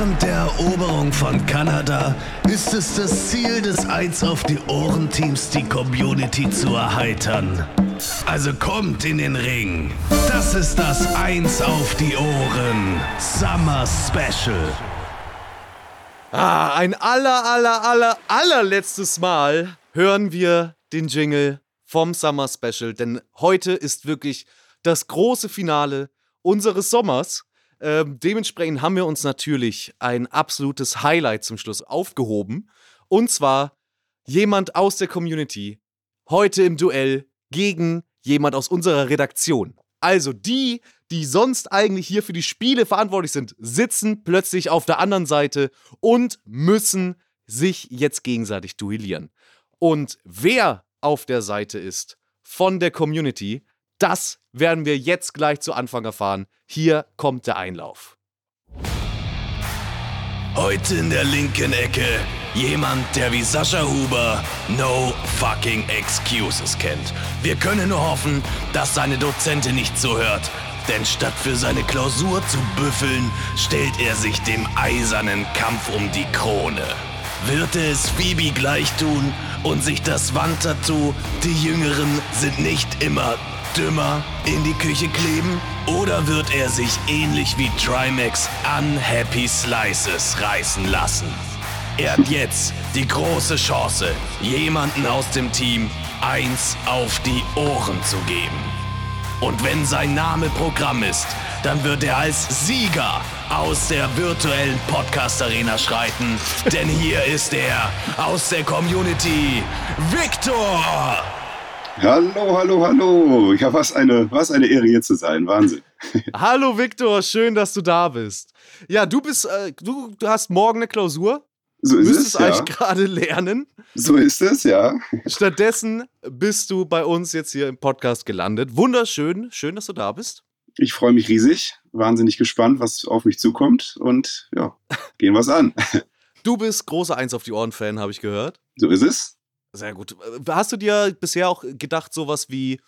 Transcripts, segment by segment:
Während der Eroberung von Kanada ist es das Ziel des Eins auf die Ohren-Teams, die Community zu erheitern. Also kommt in den Ring. Das ist das Eins auf die Ohren Summer Special. Ah, ein aller, aller, aller, allerletztes Mal hören wir den Jingle vom Summer Special, denn heute ist wirklich das große Finale unseres Sommers. Ähm, dementsprechend haben wir uns natürlich ein absolutes Highlight zum Schluss aufgehoben. Und zwar jemand aus der Community heute im Duell gegen jemand aus unserer Redaktion. Also die, die sonst eigentlich hier für die Spiele verantwortlich sind, sitzen plötzlich auf der anderen Seite und müssen sich jetzt gegenseitig duellieren. Und wer auf der Seite ist von der Community, das werden wir jetzt gleich zu Anfang erfahren. Hier kommt der Einlauf. Heute in der linken Ecke jemand, der wie Sascha Huber no fucking excuses kennt. Wir können nur hoffen, dass seine Dozentin nicht zuhört. Denn statt für seine Klausur zu büffeln, stellt er sich dem eisernen Kampf um die Krone. Wird es Phoebe gleich tun und sich das Wandtattoo, die Jüngeren sind nicht immer dümmer in die Küche kleben? Oder wird er sich ähnlich wie Trimax Unhappy Slices reißen lassen? Er hat jetzt die große Chance, jemanden aus dem Team eins auf die Ohren zu geben. Und wenn sein Name Programm ist, dann wird er als Sieger aus der virtuellen Podcast-Arena schreiten. Denn hier ist er aus der Community, Victor! Hallo, hallo, hallo. Ja, was eine, was eine Ehre hier zu sein. Wahnsinn. Hallo Victor, schön, dass du da bist. Ja, du bist, äh, du, du hast morgen eine Klausur. So ist Müsstest es, ja. eigentlich gerade lernen. So ist es, ja. Stattdessen bist du bei uns jetzt hier im Podcast gelandet. Wunderschön, schön, dass du da bist. Ich freue mich riesig, wahnsinnig gespannt, was auf mich zukommt und ja, gehen wir's an. Du bist großer Eins auf die Ohren-Fan, habe ich gehört. So ist es. Sehr gut. Hast du dir bisher auch gedacht, sowas wie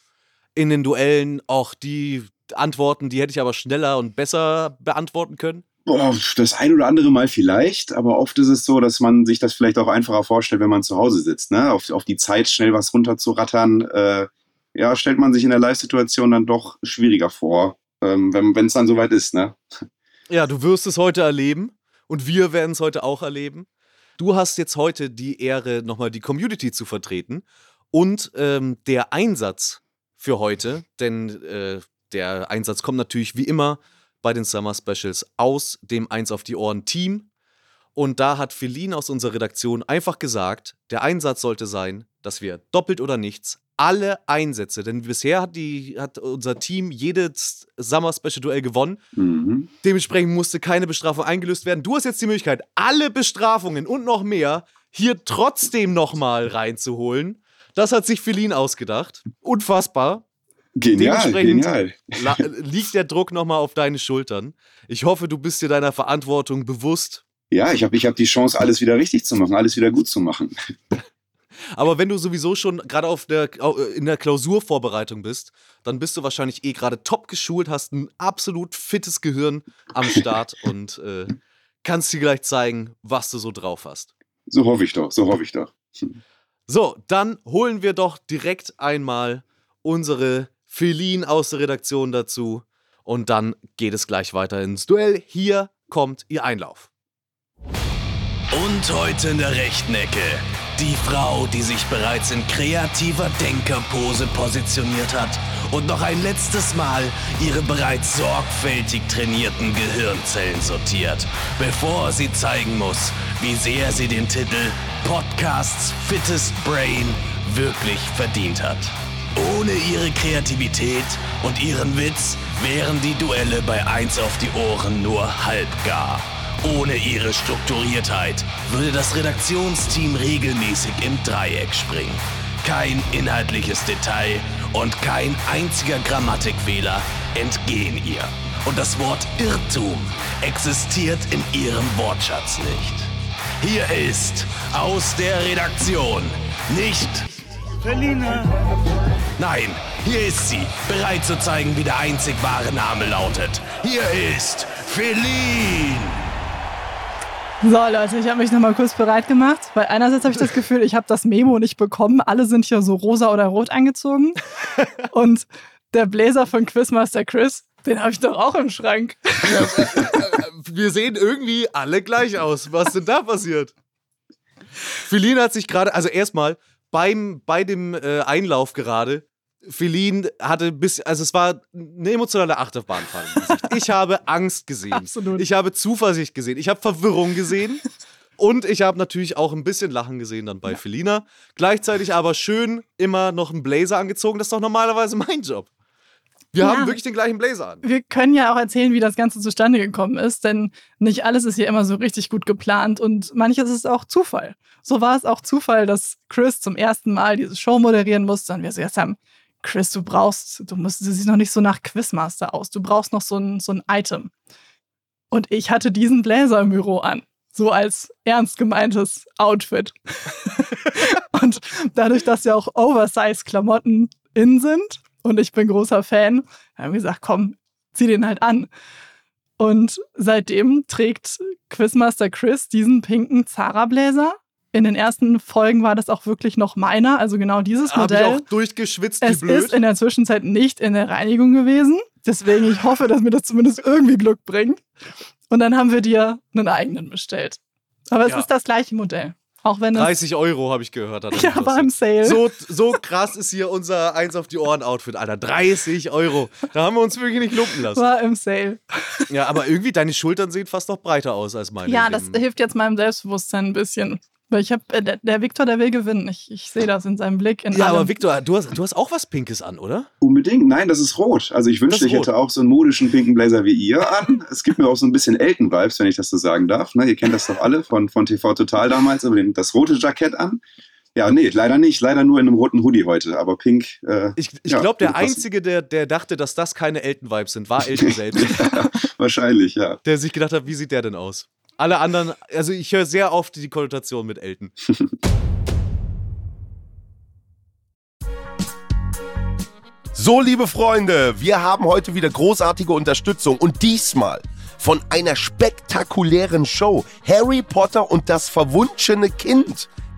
in den Duellen auch die Antworten, die hätte ich aber schneller und besser beantworten können? Boah, das ein oder andere Mal vielleicht, aber oft ist es so, dass man sich das vielleicht auch einfacher vorstellt, wenn man zu Hause sitzt. Ne? Auf, auf die Zeit schnell was runterzurattern, äh, ja, stellt man sich in der Live-Situation dann doch schwieriger vor, ähm, wenn es dann soweit ist. Ne? Ja, du wirst es heute erleben und wir werden es heute auch erleben. Du hast jetzt heute die Ehre, nochmal die Community zu vertreten und ähm, der Einsatz für heute, denn äh, der Einsatz kommt natürlich wie immer bei den Summer Specials aus dem Eins auf die Ohren Team. Und da hat Feline aus unserer Redaktion einfach gesagt, der Einsatz sollte sein, dass wir doppelt oder nichts alle Einsätze, denn bisher hat, die, hat unser Team jedes Summer Special Duell gewonnen. Mhm. Dementsprechend musste keine Bestrafung eingelöst werden. Du hast jetzt die Möglichkeit, alle Bestrafungen und noch mehr hier trotzdem nochmal reinzuholen. Das hat sich Feline ausgedacht. Unfassbar. Genial, genial. liegt der Druck nochmal auf deine Schultern. Ich hoffe, du bist dir deiner Verantwortung bewusst. Ja, ich habe ich hab die Chance, alles wieder richtig zu machen, alles wieder gut zu machen. Aber wenn du sowieso schon gerade auf der, au- in der Klausurvorbereitung bist, dann bist du wahrscheinlich eh gerade top geschult, hast ein absolut fittes Gehirn am Start und äh, kannst dir gleich zeigen, was du so drauf hast. So hoffe ich doch, so hoffe ich doch. So, dann holen wir doch direkt einmal unsere Feline aus der Redaktion dazu und dann geht es gleich weiter ins Duell. Hier kommt ihr Einlauf. Und heute in der rechten Ecke die Frau, die sich bereits in kreativer Denkerpose positioniert hat und noch ein letztes Mal ihre bereits sorgfältig trainierten Gehirnzellen sortiert, bevor sie zeigen muss, wie sehr sie den Titel Podcasts Fittest Brain wirklich verdient hat. Ohne ihre Kreativität und ihren Witz wären die Duelle bei 1 auf die Ohren nur halbgar. Ohne ihre Strukturiertheit würde das Redaktionsteam regelmäßig im Dreieck springen. Kein inhaltliches Detail und kein einziger Grammatikfehler entgehen ihr. Und das Wort Irrtum existiert in ihrem Wortschatz nicht. Hier ist aus der Redaktion nicht Feline. Nein, hier ist sie, bereit zu zeigen, wie der einzig wahre Name lautet. Hier ist Feline. So, Leute, ich habe mich nochmal kurz bereit gemacht, weil einerseits habe ich das Gefühl, ich habe das Memo nicht bekommen. Alle sind hier so rosa oder rot angezogen. Und der Bläser von Quizmaster Chris, den habe ich doch auch im Schrank. Ja, äh, äh, wir sehen irgendwie alle gleich aus. Was denn da passiert? Feline hat sich gerade, also erstmal beim, bei dem äh, Einlauf gerade, Feline hatte bis, also es war eine emotionale Achterbahnfahrt. Ich habe Angst gesehen. Absolut. Ich habe Zuversicht gesehen. Ich habe Verwirrung gesehen. Und ich habe natürlich auch ein bisschen Lachen gesehen dann bei ja. Felina. Gleichzeitig aber schön immer noch einen Blazer angezogen. Das ist doch normalerweise mein Job. Wir ja. haben wirklich den gleichen Blazer an. Wir können ja auch erzählen, wie das Ganze zustande gekommen ist, denn nicht alles ist hier immer so richtig gut geplant und manches ist auch Zufall. So war es auch Zufall, dass Chris zum ersten Mal diese Show moderieren musste und wir so jetzt haben, Chris, du brauchst, du musst, du siehst noch nicht so nach Quizmaster aus, du brauchst noch so ein, so ein Item. Und ich hatte diesen Blazer im Büro an so als ernst gemeintes Outfit. und dadurch, dass ja auch Oversize-Klamotten in sind, und ich bin großer Fan. Haben wir gesagt, komm, zieh den halt an. Und seitdem trägt Quizmaster Chris diesen pinken Zara-Bläser. In den ersten Folgen war das auch wirklich noch meiner, also genau dieses Modell. Hab ich auch durchgeschwitzt, es blöd. ist in der Zwischenzeit nicht in der Reinigung gewesen. Deswegen, ich hoffe, dass mir das zumindest irgendwie Glück bringt. Und dann haben wir dir einen eigenen bestellt. Aber es ja. ist das gleiche Modell. Auch wenn 30 Euro habe ich gehört. Hat ja, war im Sale. So, so krass ist hier unser Eins auf die Ohren-Outfit, Alter. 30 Euro. Da haben wir uns wirklich nicht lumpen lassen. War im Sale. Ja, aber irgendwie deine Schultern sehen fast noch breiter aus als meine. Ja, das hilft jetzt meinem Selbstbewusstsein ein bisschen. Weil ich habe, äh, der, der Viktor, der will gewinnen. Ich, ich sehe das in seinem Blick. In ja, allem. aber Viktor, du hast, du hast auch was Pinkes an, oder? Unbedingt. Nein, das ist rot. Also ich wünschte, ich hätte auch so einen modischen pinken Blazer wie ihr an. Es gibt mir auch so ein bisschen Elton-Vibes, wenn ich das so sagen darf. Ne? Ihr kennt das doch alle von, von TV Total damals, aber den, das rote Jackett an. Ja, nee, leider nicht. Leider nur in einem roten Hoodie heute. Aber pink. Äh, ich ich ja, glaube, der Einzige, der, der dachte, dass das keine Elton-Vibes sind, war Elton selbst. Wahrscheinlich, ja. Der sich gedacht hat, wie sieht der denn aus? Alle anderen, also ich höre sehr oft die Konnotation mit Elton. So, liebe Freunde, wir haben heute wieder großartige Unterstützung und diesmal von einer spektakulären Show. Harry Potter und das verwunschene Kind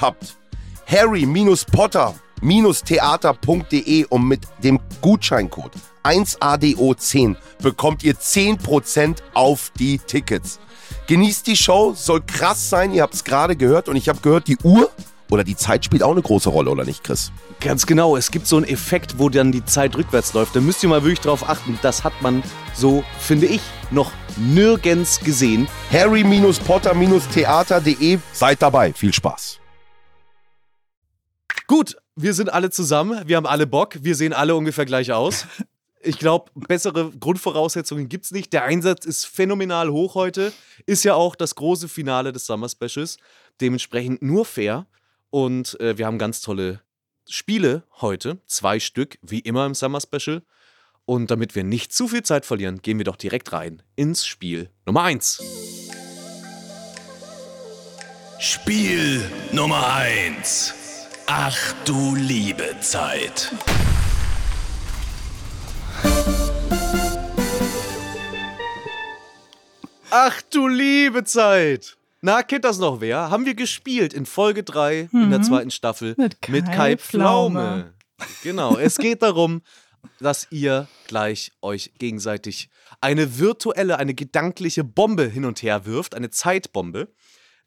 habt, harry-potter-theater.de und mit dem Gutscheincode 1ADO10 bekommt ihr 10% auf die Tickets. Genießt die Show, soll krass sein, ihr habt es gerade gehört und ich habe gehört, die Uhr oder die Zeit spielt auch eine große Rolle, oder nicht, Chris? Ganz genau. Es gibt so einen Effekt, wo dann die Zeit rückwärts läuft. Da müsst ihr mal wirklich drauf achten. Das hat man so, finde ich, noch nirgends gesehen. Harry-Potter-Theater.de. Seid dabei. Viel Spaß. Gut, wir sind alle zusammen. Wir haben alle Bock. Wir sehen alle ungefähr gleich aus. Ich glaube, bessere Grundvoraussetzungen gibt es nicht. Der Einsatz ist phänomenal hoch heute. Ist ja auch das große Finale des Summer Specials. Dementsprechend nur fair. Und äh, wir haben ganz tolle Spiele heute. Zwei Stück, wie immer im Summer Special. Und damit wir nicht zu viel Zeit verlieren, gehen wir doch direkt rein ins Spiel Nummer 1. Spiel Nummer 1. Ach du liebe Zeit. Ach du liebe Zeit. Na, kennt das noch wer? Haben wir gespielt in Folge 3 in der Mhm. zweiten Staffel Mit Kai Kai Pflaume. Pflaume. Genau, es geht darum, dass ihr gleich euch gegenseitig eine virtuelle, eine gedankliche Bombe hin und her wirft, eine Zeitbombe.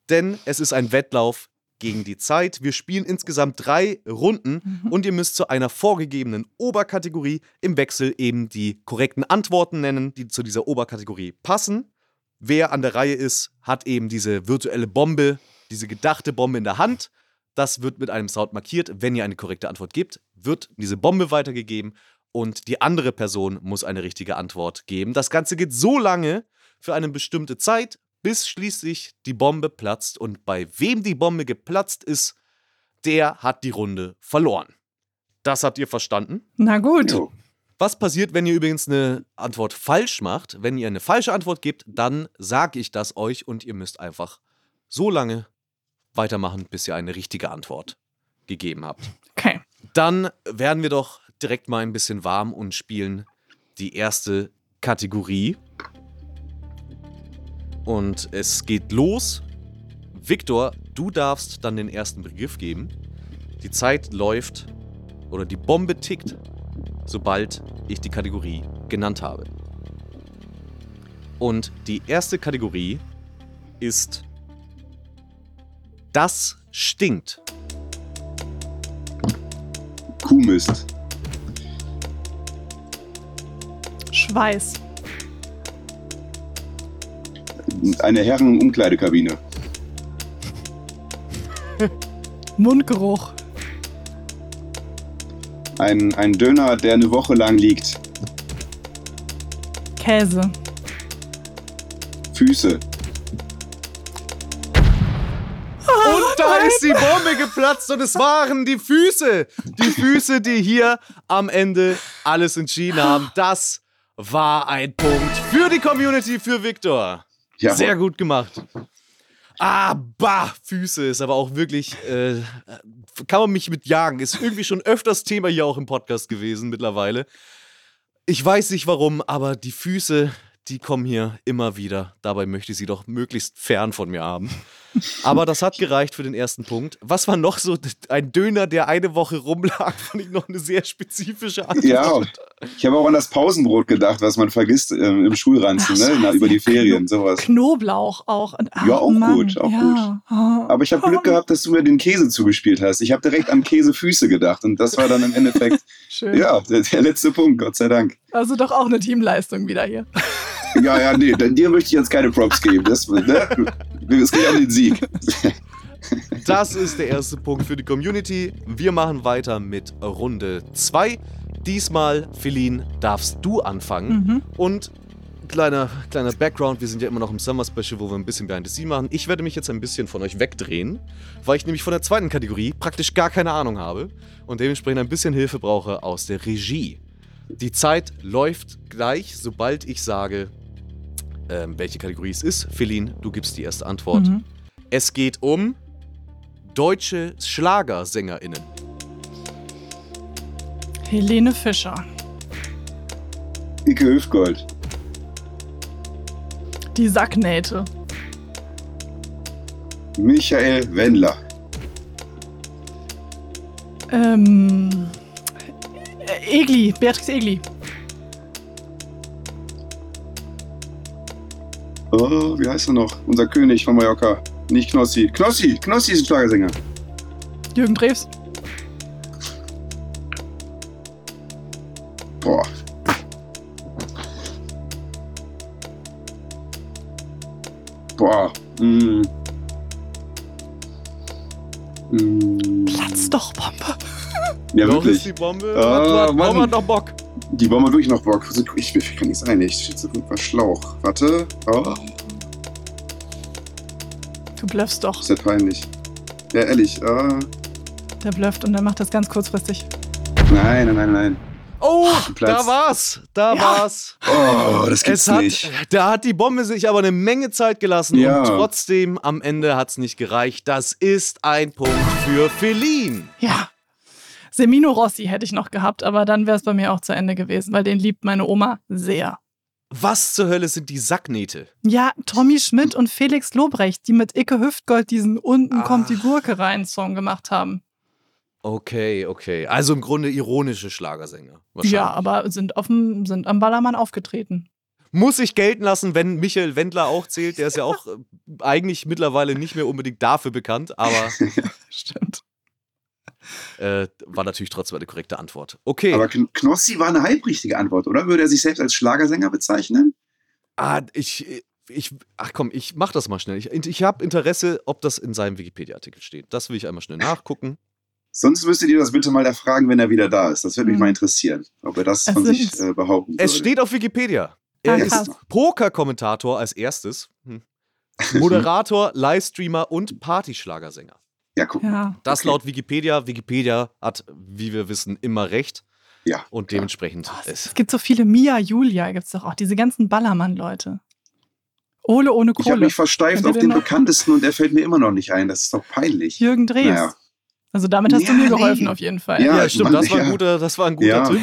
Denn es ist ein Wettlauf gegen die Zeit. Wir spielen insgesamt drei Runden Mhm. und ihr müsst zu einer vorgegebenen Oberkategorie im Wechsel eben die korrekten Antworten nennen, die zu dieser Oberkategorie passen. Wer an der Reihe ist, hat eben diese virtuelle Bombe, diese gedachte Bombe in der Hand. Das wird mit einem Sound markiert. Wenn ihr eine korrekte Antwort gebt, wird diese Bombe weitergegeben und die andere Person muss eine richtige Antwort geben. Das Ganze geht so lange für eine bestimmte Zeit, bis schließlich die Bombe platzt und bei wem die Bombe geplatzt ist, der hat die Runde verloren. Das habt ihr verstanden? Na gut. Jo. Was passiert, wenn ihr übrigens eine Antwort falsch macht? Wenn ihr eine falsche Antwort gebt, dann sage ich das euch und ihr müsst einfach so lange weitermachen, bis ihr eine richtige Antwort gegeben habt. Okay. Dann werden wir doch direkt mal ein bisschen warm und spielen die erste Kategorie. Und es geht los. Viktor, du darfst dann den ersten Begriff geben. Die Zeit läuft oder die Bombe tickt, sobald ich die Kategorie genannt habe. Und die erste Kategorie ist Das stinkt. Kuhmist. Schweiß. Eine Herren-Umkleidekabine. Mundgeruch. Ein, ein Döner, der eine Woche lang liegt. Käse. Füße. Und da ist die Bombe geplatzt und es waren die Füße. Die Füße, die hier am Ende alles entschieden haben. Das war ein Punkt für die Community, für Viktor. Ja, Sehr gut gemacht. Ah, bah, Füße ist aber auch wirklich, äh, kann man mich mit jagen. Ist irgendwie schon öfters Thema hier auch im Podcast gewesen mittlerweile. Ich weiß nicht warum, aber die Füße, die kommen hier immer wieder. Dabei möchte ich sie doch möglichst fern von mir haben. Aber das hat gereicht für den ersten Punkt. Was war noch so ein Döner, der eine Woche rumlag, fand ich noch eine sehr spezifische Antwort. Ja, ich habe auch an das Pausenbrot gedacht, was man vergisst ähm, im Schulranzen, Ach, ne? Na, über die Ferien, sowas. Knoblauch auch. Ah, Ja, auch Mann, gut, auch ja. Ah. Aber ich habe Glück gehabt, dass du mir den Käse zugespielt hast. Ich habe direkt an Käsefüße gedacht und das war dann im Endeffekt, Schön. ja, der, der letzte Punkt, Gott sei Dank. Also doch auch eine Teamleistung wieder hier. Ja, ja, nee, dann- dir möchte ich jetzt keine Props geben. Das, ne? Es geht um den Sieg. Das ist der erste Punkt für die Community. Wir machen weiter mit Runde 2. Diesmal, Feline, darfst du anfangen. Mhm. Und kleiner, kleiner Background, wir sind ja immer noch im Summer Special, wo wir ein bisschen Behind the Scene machen. Ich werde mich jetzt ein bisschen von euch wegdrehen, weil ich nämlich von der zweiten Kategorie praktisch gar keine Ahnung habe und dementsprechend ein bisschen Hilfe brauche aus der Regie. Die Zeit läuft gleich, sobald ich sage, ähm, welche Kategorie es ist. Feline, du gibst die erste Antwort. Mhm. Es geht um deutsche SchlagersängerInnen. Helene Fischer. Icke Hüftgold. Die Sacknähte. Michael Wendler. Ähm. äh, Egli. Beatrix Egli. Oh, wie heißt er noch? Unser König von Mallorca. Nicht Knossi. Knossi! Knossi ist ein Schlagersänger. Jürgen Drews. Boah. Boah. Mm. Mm. Platz doch, Bombe. Ja, Doch ist wirklich. die Bombe. Ah, warte, Mann. Hat noch Bock. Die Bombe hat wirklich noch Bock. Ich, ich kann nicht sein. Ich schätze irgendwas Schlauch. Warte. Oh, Du bluffst doch. ist ja peinlich. Ja, ehrlich. Ah. Der blufft und er macht das ganz kurzfristig. Nein, nein, nein, nein. Oh, da war's. Da Ja. war's. Oh, das gibt's Es hat, nicht. da hat die Bombe sich aber eine Menge Zeit gelassen Ja. und trotzdem am Ende hat's nicht gereicht. Das ist ein Punkt für Feline. Ja. Semino Rossi hätte ich noch gehabt, aber dann wäre es bei mir auch zu Ende gewesen, weil den liebt meine Oma sehr. Was zur Hölle sind die Sacknähte? Ja, Tommy Schmidt und Felix Lobrecht, die mit Icke Hüftgold diesen Unten Ah. kommt die Gurke rein Song gemacht haben. Okay, okay. Also im Grunde ironische Schlagersänger. Ja, aber sind, dem, sind am Ballermann aufgetreten. Muss ich gelten lassen, wenn Michael Wendler auch zählt. Der ist ja auch äh, eigentlich mittlerweile nicht mehr unbedingt dafür bekannt, aber Stimmt. Äh, war natürlich trotzdem eine korrekte Antwort. Okay. Aber Kn- Knossi war eine halbrichtige Antwort, oder? Würde er sich selbst als Schlagersänger bezeichnen? Ah, ich, ich, ach komm, ich mach das mal schnell. Ich, ich habe Interesse, ob das in seinem Wikipedia-Artikel steht. Das will ich einmal schnell nachgucken. Sonst müsstet ihr das bitte mal erfragen, wenn er wieder da ist. Das würde mich Hm. mal interessieren, ob er das Es von sich äh, behaupten Es würde. steht auf Wikipedia. Er Ah, ist. Poker-Kommentator als erstes, hm. Moderator, Livestreamer und Partyschlagersänger. Ja, guck. Ja. Das Okay. laut Wikipedia. Wikipedia hat, wie wir wissen, immer recht. Ja. Und klar. dementsprechend ist. Es gibt so viele Mia, Julia gibt es doch auch. Diese ganzen Ballermann-Leute. Ole ohne Ich habe Kohle. mich versteift auf den noch- bekanntesten und er fällt mir immer noch nicht ein. Das ist doch peinlich. Jürgen Drees. Naja. Also damit hast du Ja, mir geholfen nee. auf jeden Fall. Ja, Ja, stimmt, meine, das war ein ja. guter, das war ein guter Ja. Tipp.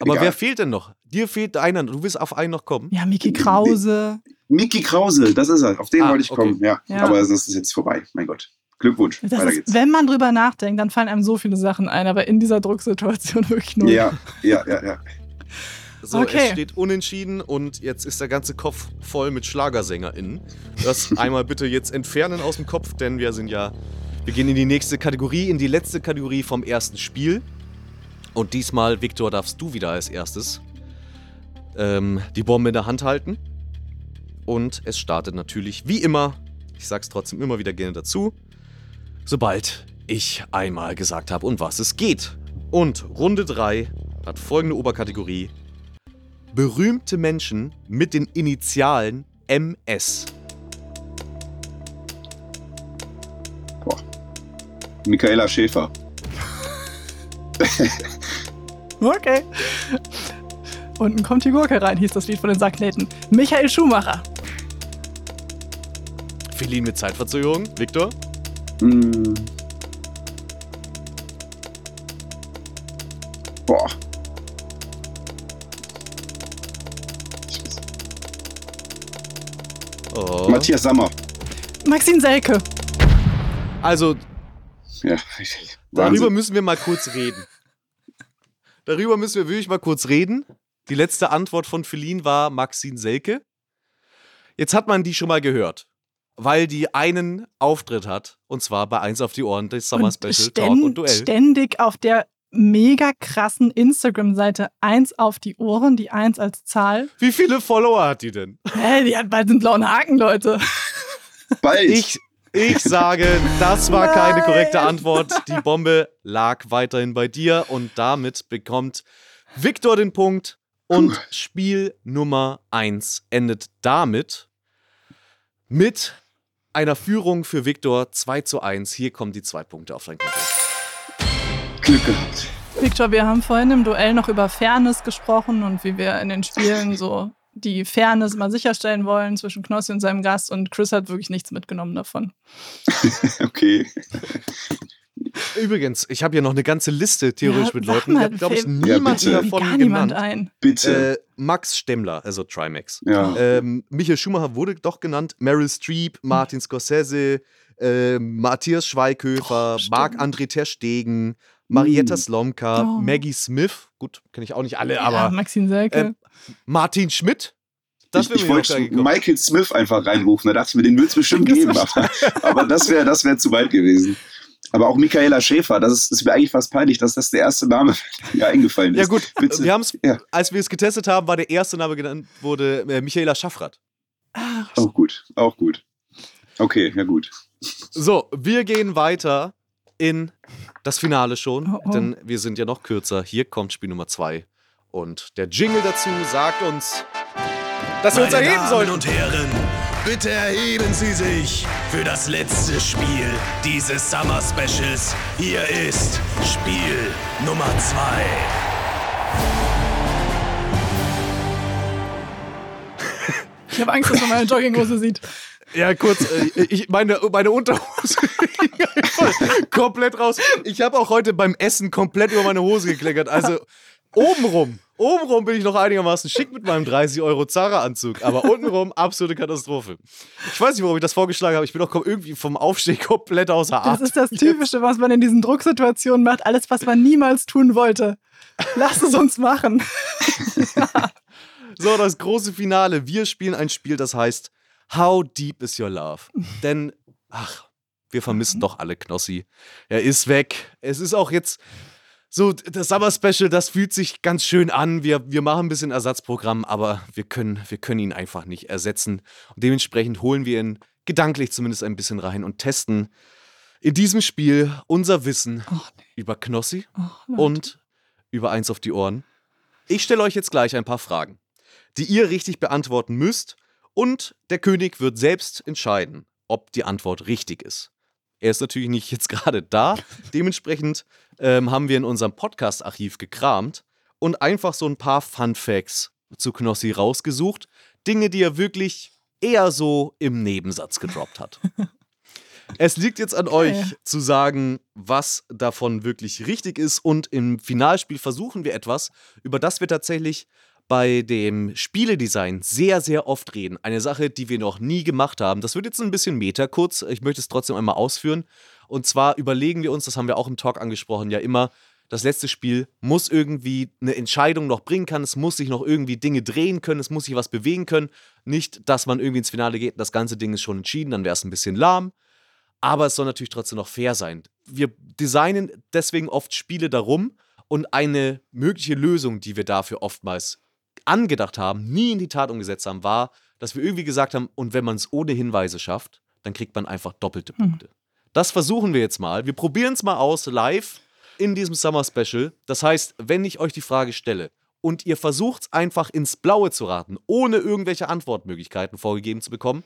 Aber Egal. wer fehlt denn noch? Dir fehlt einer. Du willst auf einen noch kommen. Ja, Miki Krause. Mickey Krause, das ist er. Auf den Ah, wollte ich okay. kommen. Ja. Ja. Aber das ist jetzt vorbei. Mein Gott. Glückwunsch. Das Weiter ist, geht's. wenn man drüber nachdenkt, dann fallen einem so viele Sachen ein, aber in dieser Drucksituation wirklich nur. Ja, ja, ja, ja. So, Okay. es steht unentschieden und jetzt ist der ganze Kopf voll mit SchlagersängerInnen. Das einmal bitte jetzt entfernen aus dem Kopf, denn wir sind ja. Wir gehen in die nächste Kategorie, in die letzte Kategorie vom ersten Spiel. Und diesmal, Viktor, darfst du wieder als erstes ähm, die Bombe in der Hand halten. Und es startet natürlich wie immer, ich sag's trotzdem immer wieder gerne dazu, sobald ich einmal gesagt habe, um was es geht. Und Runde 3 hat folgende Oberkategorie. Berühmte Menschen mit den Initialen MS. Michaela Schäfer. Okay. Unten kommt die Gurke rein, hieß das Lied von den Sacknähten. Michael Schumacher. Feline mit Zeitverzögerung. Viktor? Hm. Boah. Oh. Matthias Sammer. Maxine Selke. Also, Ja. darüber Wahnsinn. müssen wir mal kurz reden. Darüber müssen wir wirklich mal kurz reden. Die letzte Antwort von Feline war Maxine Selke. Jetzt hat man die schon mal gehört, weil die einen Auftritt hat, und zwar bei 1 auf die Ohren, das Summer Und Special ständ- Talk und Duell. Ständig auf der mega krassen Instagram-Seite 1 auf die Ohren, die 1 als Zahl. Wie viele Follower hat die denn? Hä, die hat bald einen blauen Haken, Leute. Bald. Ich, ich sage, das war keine Nein. korrekte Antwort. Die Bombe lag weiterhin bei dir und damit bekommt Viktor den Punkt. Und Spiel Nummer 1 endet damit mit einer Führung für Viktor 2 zu 1. Hier kommen die zwei Punkte auf dein Konto. Glück gehabt. Victor, wir haben vorhin im Duell noch über Fairness gesprochen und wie wir in den Spielen so die Fairness mal sicherstellen wollen zwischen Knossi und seinem Gast und Chris hat wirklich nichts mitgenommen davon. Okay. Übrigens, ich habe hier noch eine ganze Liste theoretisch Ja, mit Leuten. mal, Ich habe, glaube ich, Ja, niemanden. Wie davon gar niemand genannt. ein. Bitte. Äh, Max Stemmler, also Trimax. ja. Ähm, Michael Schumacher wurde doch genannt, Meryl Streep, Martin Scorsese, äh, Matthias Schweighöfer, Oh. Marc-André Ter Stegen, Marietta Mm. Slomka, Oh. Maggie Smith, gut, kenne ich auch nicht alle, ja, aber Maxine Selke. ähm, Martin Schmidt, das ich wäre ich wollte. Michael Smith einfach reinrufen. Da dachte ich mir, den wird es bestimmt geben. Aber, aber das wäre das wär zu weit gewesen. Aber auch Michaela Schäfer, das ist, das wäre eigentlich fast peinlich, dass das der erste Name mir eingefallen ist. Ja gut, Bitte. wir haben es, Ja. als wir es getestet haben, war der erste Name genannt, wurde äh, Michaela Schaffrath. Ach, Auch gut, auch gut. Okay, ja gut. So, wir gehen weiter in das Finale schon, Oh, oh. denn wir sind ja noch kürzer. Hier kommt Spiel Nummer zwei und der Jingle dazu sagt uns, dass wir uns Meine erheben Damen sollen. und Herren, bitte erheben Sie sich für das letzte Spiel dieses Summer Specials. Hier ist Spiel Nummer 2. ich habe Angst, dass man meine Jogginghose sieht. Ja, kurz, äh, ich, meine, meine Unterhose ging einfach komplett raus. Ich habe auch heute beim Essen komplett über meine Hose gekleckert. Also obenrum, Obenrum bin ich noch einigermaßen schick mit meinem 30 Euro Zara-Anzug, aber untenrum absolute Katastrophe. Ich weiß nicht, warum ich das vorgeschlagen habe. Ich bin doch irgendwie vom Aufstehen komplett außer Atem. Das ist das Typische, was man in diesen Drucksituationen macht. Alles, was man niemals tun wollte. Lass es uns machen. So, das große Finale. Wir spielen ein Spiel, das heißt How Deep is Your Love? Denn, ach, wir vermissen doch alle Knossi. Er ist weg. Es ist auch jetzt so, das Summer Special, das fühlt sich ganz schön an. Wir, wir machen ein bisschen Ersatzprogramm, aber wir können, wir können ihn einfach nicht ersetzen. Und dementsprechend holen wir ihn gedanklich zumindest ein bisschen rein und testen in diesem Spiel unser Wissen Oh, nee. über Knossi Oh, und über eins auf die Ohren. Ich stelle euch jetzt gleich ein paar Fragen, die ihr richtig beantworten müsst und der König wird selbst entscheiden, ob die Antwort richtig ist. Er ist natürlich nicht jetzt gerade da. Dementsprechend ähm, haben wir in unserem Podcast-Archiv gekramt und einfach so ein paar Fun Facts zu Knossi rausgesucht. Dinge, die er wirklich eher so im Nebensatz gedroppt hat. Es liegt jetzt an euch zu sagen, was davon wirklich richtig ist. Und im Finalspiel versuchen wir etwas, über das wir tatsächlich bei dem Spieledesign sehr, sehr oft reden. Eine Sache, die wir noch nie gemacht haben. Das wird jetzt ein bisschen meta kurz. Ich möchte es trotzdem einmal ausführen. Und zwar überlegen wir uns, das haben wir auch im Talk angesprochen, ja immer, das letzte Spiel muss irgendwie eine Entscheidung noch bringen können. Es muss sich noch irgendwie Dinge drehen können. Es muss sich was bewegen können. Nicht, dass man irgendwie ins Finale geht und das ganze Ding ist schon entschieden, dann wäre es ein bisschen lahm. Aber es soll natürlich trotzdem noch fair sein. Wir designen deswegen oft Spiele darum und eine mögliche Lösung, die wir dafür oftmals angedacht haben, nie in die Tat umgesetzt haben, war, dass wir irgendwie gesagt haben, und wenn man es ohne Hinweise schafft, dann kriegt man einfach doppelte Punkte. Das versuchen wir jetzt mal. Wir probieren es mal aus live in diesem Summer Special. Das heißt, wenn ich euch die Frage stelle und ihr versucht einfach ins Blaue zu raten, ohne irgendwelche Antwortmöglichkeiten vorgegeben zu bekommen,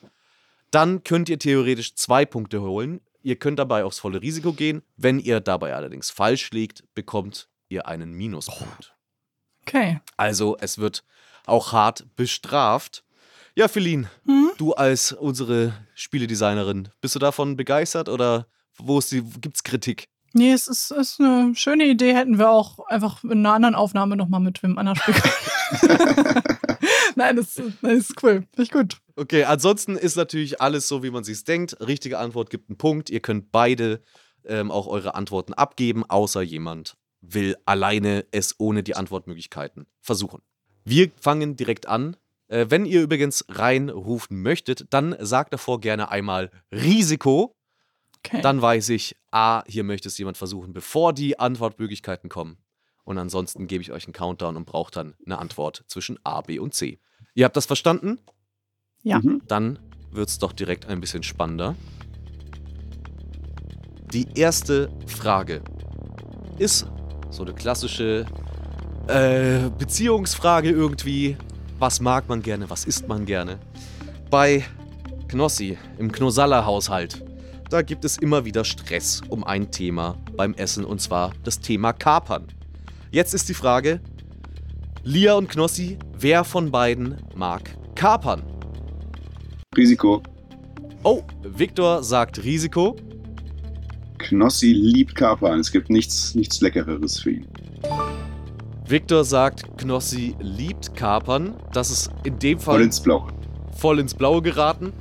dann könnt ihr theoretisch zwei Punkte holen. Ihr könnt dabei aufs volle Risiko gehen. Wenn ihr dabei allerdings falsch liegt, bekommt ihr einen Minuspunkt. Okay. Also es wird auch hart bestraft. Ja, Feline, Hm? du als unsere Spieledesignerin, bist du davon begeistert oder wo ist die, gibt's Kritik? Nee, es ist, ist eine schöne Idee. Hätten wir auch einfach in einer anderen Aufnahme nochmal mit wem anderen spielen können. Nein, das, das ist cool. Finde ich gut. Okay, ansonsten ist natürlich alles so, wie man sich denkt. Richtige Antwort gibt einen Punkt. Ihr könnt beide ähm, auch eure Antworten abgeben, außer jemand will alleine es ohne die Antwortmöglichkeiten versuchen. Wir fangen direkt an. Äh, wenn ihr übrigens reinrufen möchtet, dann sagt davor gerne einmal Risiko. Okay. Dann weiß ich, A, hier möchte es jemand versuchen, bevor die Antwortmöglichkeiten kommen. Und ansonsten gebe ich euch einen Countdown und brauche dann eine Antwort zwischen A, B und C. Ihr habt das verstanden? Ja. Mhm. Dann wird es doch direkt ein bisschen spannender. Die erste Frage ist so eine klassische äh, Beziehungsfrage irgendwie. Was mag man gerne, was isst man gerne? Bei Knossi im Knosalla-Haushalt, da gibt es immer wieder Stress um ein Thema beim Essen und zwar das Thema Kapern. Jetzt ist die Frage, Lia und Knossi, wer von beiden mag Kapern? Risiko. Oh, Victor sagt Risiko. Knossi liebt Kapern. Es gibt nichts, nichts Leckereres für ihn. Victor sagt, Knossi liebt Kapern. Das ist in dem Fall Voll ins Blaue. voll ins Blaue geraten.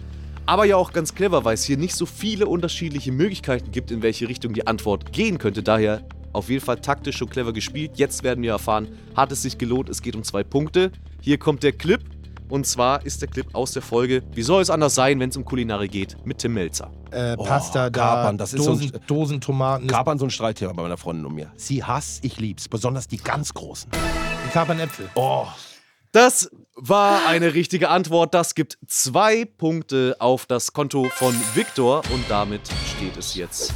Aber ja auch ganz clever, weil es hier nicht so viele unterschiedliche Möglichkeiten gibt, in welche Richtung die Antwort gehen könnte. Daher auf jeden Fall taktisch und clever gespielt. Jetzt werden wir erfahren, hat es sich gelohnt. Es geht um zwei Punkte. Hier kommt der Clip. Und zwar ist der Clip aus der Folge Wie soll es anders sein, wenn es um Kulinare geht? mit Tim Melzer. Äh, Oh, Pasta da, Kapern, das ist so ein- Dosen, Dosentomaten. Kapern so ein Streitthema bei meiner Freundin und mir. Sie hasst, ich lieb's. Besonders die ganz großen. Die Kapernäpfel. Oh, Das war eine richtige Antwort. Das gibt zwei Punkte auf das Konto von Victor. Und damit steht es jetzt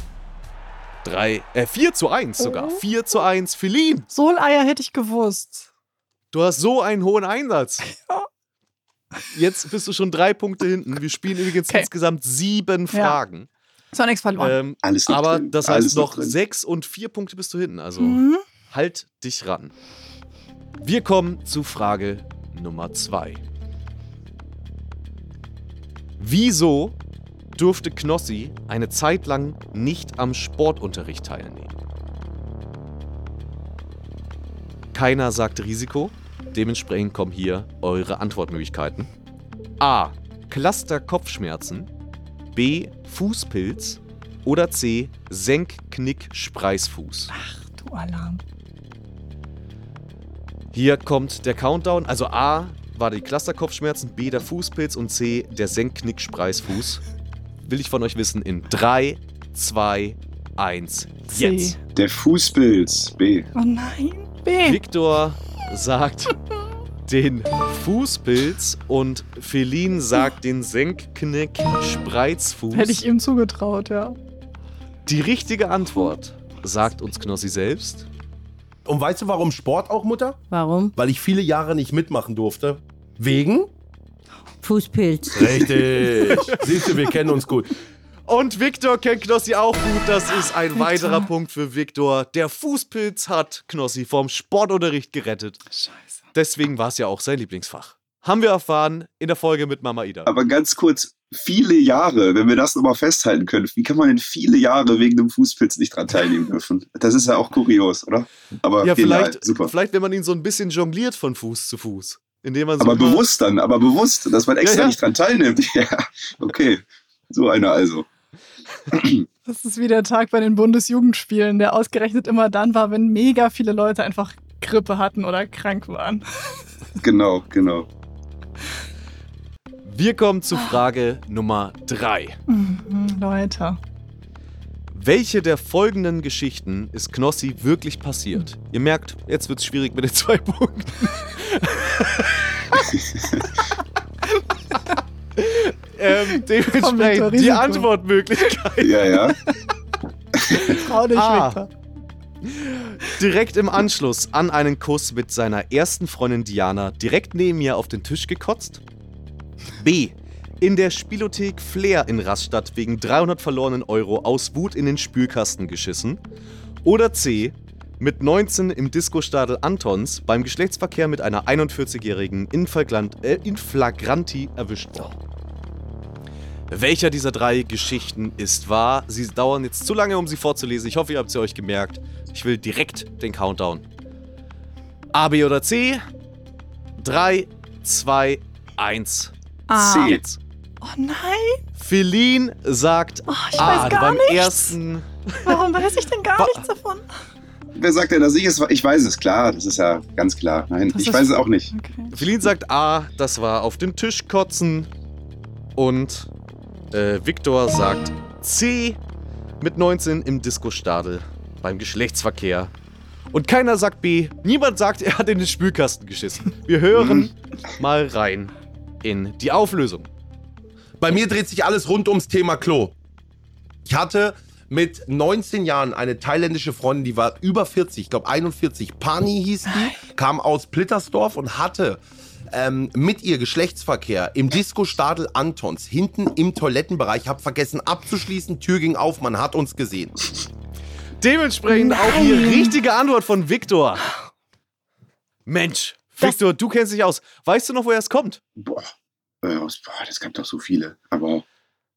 3, äh, 4 zu 1 sogar. 4 zu 1. Feline, Soleier hätte ich gewusst. du hast so einen hohen Einsatz. Jetzt bist du schon drei Punkte hinten. Wir spielen übrigens Okay. insgesamt sieben Ja. Fragen. Ist auch nichts verloren. Ähm, Alles noch aber drin. das Alles heißt noch drin. sechs und vier Punkte bist du hinten. Also Mhm. halt dich ran. Wir kommen zu Frage Nummer zwei. Wieso durfte Knossi eine Zeit lang nicht am Sportunterricht teilnehmen? Keiner sagt Risiko. Dementsprechend kommen hier eure Antwortmöglichkeiten. A. Cluster-Kopfschmerzen. B. Fußpilz. Oder C. Senk-Knick-Spreisfuß. Du Alarm. Hier kommt der Countdown. Also A war die Cluster-Kopfschmerzen, B der Fußpilz und C der Senk-Knick-Spreisfuß. Will ich von euch wissen in 3, 2, 1, C. jetzt. Der Fußpilz. B. Oh nein. B. Viktor sagt den Fußpilz und Feline sagt den Senkknick-Spreizfuß. Hätte ich ihm zugetraut, ja. Die richtige Antwort sagt uns Knossi selbst. Und weißt du, warum Sport auch, Mutter? Warum? Weil ich viele Jahre nicht mitmachen durfte. Wegen? Fußpilz. Richtig. Siehst du, wir kennen uns gut. Und Viktor kennt Knossi auch gut. Das ist ein Viktor. weiterer Punkt für Viktor. Der Fußpilz hat Knossi vom Sportunterricht gerettet. Scheiße. Deswegen war es ja auch sein Lieblingsfach. Haben wir erfahren in der Folge mit Mama Ida. Aber ganz kurz, viele Jahre, wenn wir das nochmal festhalten können, wie kann man denn viele Jahre wegen dem Fußpilz nicht dran teilnehmen dürfen? Das ist ja auch kurios, oder? Aber Ja, genial, vielleicht, super. vielleicht, wenn man ihn so ein bisschen jongliert von Fuß zu Fuß. Indem man so Aber bewusst dann, aber bewusst, dass man extra Ja, ja. nicht dran teilnimmt. Ja, okay. So einer also. Das ist wie der Tag bei den Bundesjugendspielen, der ausgerechnet immer dann war, wenn mega viele Leute einfach Grippe hatten oder krank waren. Genau, genau. Wir kommen zu Frage Nummer 3. Mhm, Leute. Welche der folgenden Geschichten ist Knossi wirklich passiert? Ihr merkt, jetzt wird es schwierig mit den zwei Punkten. ähm, dementsprechend die Antwortmöglichkeit. Ja, ja. Trau dich, Ah. Victor. Direkt im Anschluss an einen Kuss mit seiner ersten Freundin Diana direkt neben mir auf den Tisch gekotzt. B. In der Spielothek Flair in Rastatt wegen 300 verlorenen Euro aus Wut in den Spülkasten geschissen. Oder C. Mit 19 im Disco-Stadel Antons beim Geschlechtsverkehr mit einer 41-Jährigen in, äh, in Flagranti erwischt worden. Welcher dieser drei Geschichten ist wahr? Sie dauern jetzt zu lange, um sie vorzulesen. Ich hoffe, ihr habt sie euch gemerkt. Ich will direkt den Countdown. A, B oder C? 3, 2, 1. Ah. C. Jetzt. Oh nein, Feline sagt oh, ich A. weiß gar beim nichts. ersten. Warum weiß ich denn gar Wa- nichts davon? Wer sagt denn, dass ich es Ich weiß es, klar. Das ist ja ganz klar. Nein, Das ich weiß es auch nicht. Okay. Feline sagt A, das war auf den Tisch kotzen. Und äh, Viktor sagt C, mit 19 im Disco-Stadel beim Geschlechtsverkehr. Und keiner sagt B. Niemand sagt, er hat in den Spülkasten geschissen. Wir hören mal rein in die Auflösung. Bei mir dreht sich alles rund ums Thema Klo. Ich hatte mit 19 Jahren eine thailändische Freundin, die war über 40, ich glaube 41. Pani hieß die, kam aus Plittersdorf und hatte ähm, mit ihr Geschlechtsverkehr im Disco Stadel Antons, hinten im Toilettenbereich. Hab vergessen abzuschließen, Tür ging auf, man hat uns gesehen. Dementsprechend auch die richtige Antwort von Viktor. Mensch, Viktor, du kennst dich aus. Weißt du noch, woher es kommt? Boah. Äh, das gab doch so viele. Aber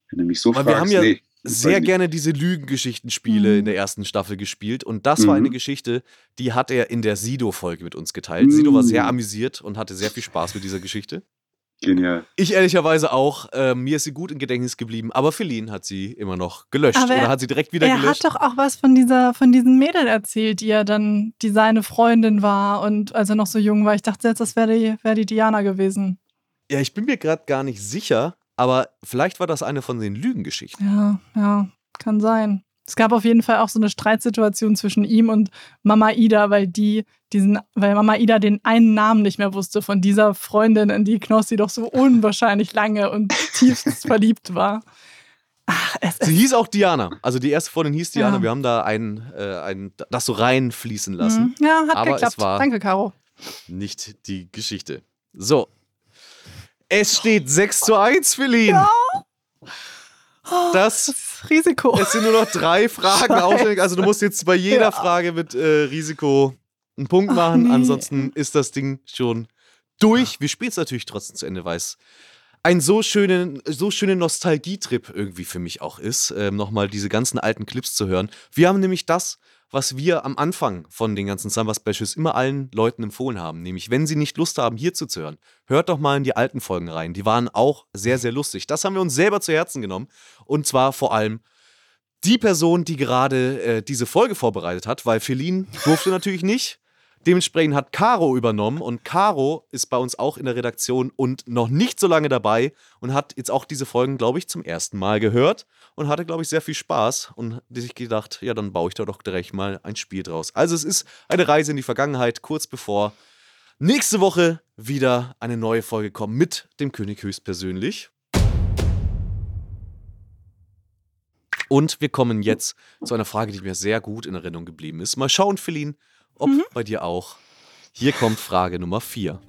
wenn du mich so Weil fragst, wir haben ja nee, sehr gerne diese Lügengeschichtenspiele Mhm. in der ersten Staffel gespielt. Und das war Mhm. eine Geschichte, die hat er in der Sido-Folge mit uns geteilt. Sido war sehr Mhm. amüsiert und hatte sehr viel Spaß mit dieser Geschichte. Genial. Ich ehrlicherweise auch. Ähm, mir ist sie gut im Gedächtnis geblieben, aber Feline hat sie immer noch gelöscht. Aber Oder hat sie direkt wieder Er gelöscht? hat doch auch was von dieser, von diesem Mädel erzählt, die ja dann, die seine Freundin war und als er noch so jung war. Ich dachte jetzt, das wäre die, wär die Diana gewesen. ja, ich bin mir gerade gar nicht sicher, aber vielleicht war das eine von den Lügengeschichten. Ja, ja, kann sein. Es gab auf jeden Fall auch so eine Streitsituation zwischen ihm und Mama Ida, weil die diesen, weil Mama Ida den einen Namen nicht mehr wusste von dieser Freundin, in die Knossi doch so unwahrscheinlich lange und tiefst verliebt war. Ach, es Sie hieß auch Diana. Also die erste Freundin hieß Diana. Ja. Wir haben da ein, äh, ein, das so reinfließen lassen. Mhm. Ja, hat Aber geklappt. es war- Danke, Caro. Nicht die Geschichte. So. Es steht 6 zu 1, Feline. Oh, Das- Risiko. Es sind nur noch drei Fragen Scheiße. ausständig. Also du musst jetzt bei jeder Ja. Frage mit äh, Risiko einen Punkt Ach, machen. nee. Ansonsten ist das Ding schon durch. Wir spielen es natürlich trotzdem zu Ende, weil es ein so schönen, so schönen Nostalgietrip irgendwie für mich auch ist, ähm, nochmal diese ganzen alten Clips zu hören. Wir haben nämlich das, was wir am Anfang von den ganzen Summer Specials immer allen Leuten empfohlen haben. Nämlich, wenn sie nicht Lust haben, hier zuzuhören, hört doch mal in die alten Folgen rein. Die waren auch sehr, sehr lustig. Das haben wir uns selber zu Herzen genommen. Und zwar vor allem die Person, die gerade äh, diese Folge vorbereitet hat, weil Feline durfte natürlich nicht. Dementsprechend hat Caro übernommen und Caro ist bei uns auch in der Redaktion und noch nicht so lange dabei und hat jetzt auch diese Folgen, glaube ich, zum ersten Mal gehört und hatte, glaube ich, sehr viel Spaß und sich gedacht, ja, dann baue ich da doch direkt mal ein Spiel draus. Also es ist eine Reise in die Vergangenheit, kurz bevor nächste Woche wieder eine neue Folge kommt mit dem König höchstpersönlich. Und wir kommen jetzt zu einer Frage, die mir sehr gut in Erinnerung geblieben ist. Mal schauen, Feline, ob bei dir auch. Hier kommt Frage Nummer 4.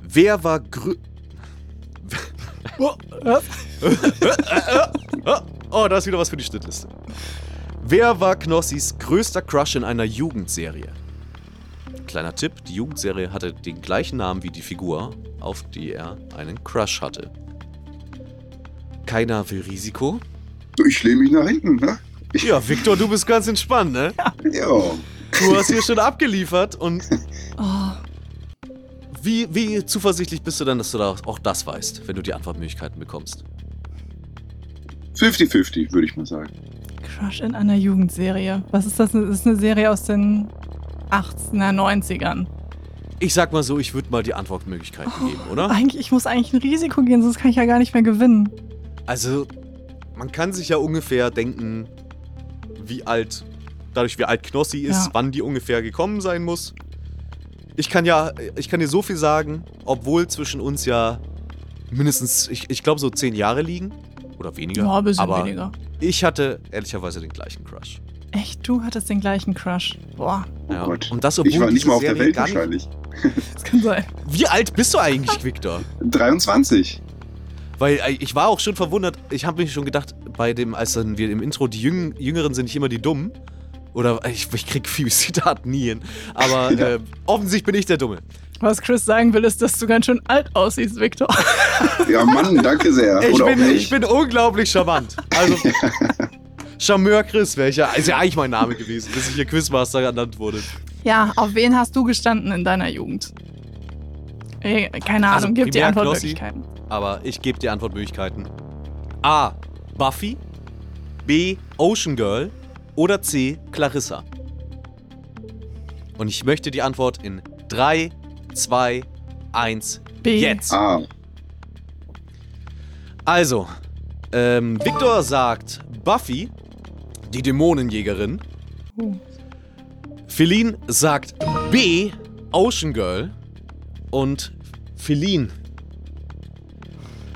Wer war. Oh, was? Oh, da ist wieder was für die Schnittliste. Wer war Knossis größter Crush in einer Jugendserie? Kleiner Tipp, die Jugendserie hatte den gleichen Namen wie die Figur, auf die er einen Crush hatte. Keiner will Risiko. Ich lehne mich nach hinten, ne? Ja, Victor, du bist ganz entspannt, ne? Ja. Du hast hier schon abgeliefert und Oh, wie, wie zuversichtlich bist du dann, dass du da auch das weißt, wenn du die Antwortmöglichkeiten bekommst? 50-50, würde ich mal sagen. Crush in einer Jugendserie. Was ist das? Das ist eine Serie aus den 80er, 90ern. Ich sag mal so, ich würde mal die Antwortmöglichkeiten geben, oder? Eigentlich, ich muss eigentlich ein Risiko gehen, sonst kann ich ja gar nicht mehr gewinnen. Also, man kann sich ja ungefähr denken, wie alt, dadurch wie alt Knossi ist, Ja. wann die ungefähr gekommen sein muss. Ich kann ja, ich kann dir so viel sagen, obwohl zwischen uns ja mindestens, ich, ich glaube, so zehn Jahre liegen. Oder weniger. Ja, ein bisschen aber weniger. ich hatte ehrlicherweise den gleichen Crush. Echt, du hattest den gleichen Crush. Boah, Oh Ja. Gott. Und das, obwohl ich war nicht mal auf der Serie Welt gar nicht- wahrscheinlich. das kann sein. Wie alt bist du eigentlich, Victor? 23. Weil äh, ich war auch schon verwundert, ich habe mich schon gedacht, bei dem, als dann wir im Intro, die Jüng Jüngeren sind nicht immer die Dummen. Oder äh, ich, ich krieg Phoebes Zitat nie hin. Aber äh, offensichtlich bin ich der Dumme. Was Chris sagen will, ist, dass du ganz schön alt aussiehst, Victor. Ja, Mann, danke sehr. Ich bin, ich bin unglaublich charmant. Also, Charmeur Chris wäre ich ja, ist ja eigentlich mein Name gewesen, bis ich hier Quizmaster genannt wurde. Ja, auf wen hast du gestanden in deiner Jugend? Keine Also Ahnung, gib die Antwortmöglichkeiten. Aber ich gebe dir Antwortmöglichkeiten. A. Buffy. B. Ocean Girl. Oder C. Clarissa. Und ich möchte die Antwort in 3, 2, 1, B. jetzt. Ah, Also, ähm, Victor sagt Buffy, die Dämonenjägerin. Oh. Feline sagt B, Ocean Girl. Und Feline.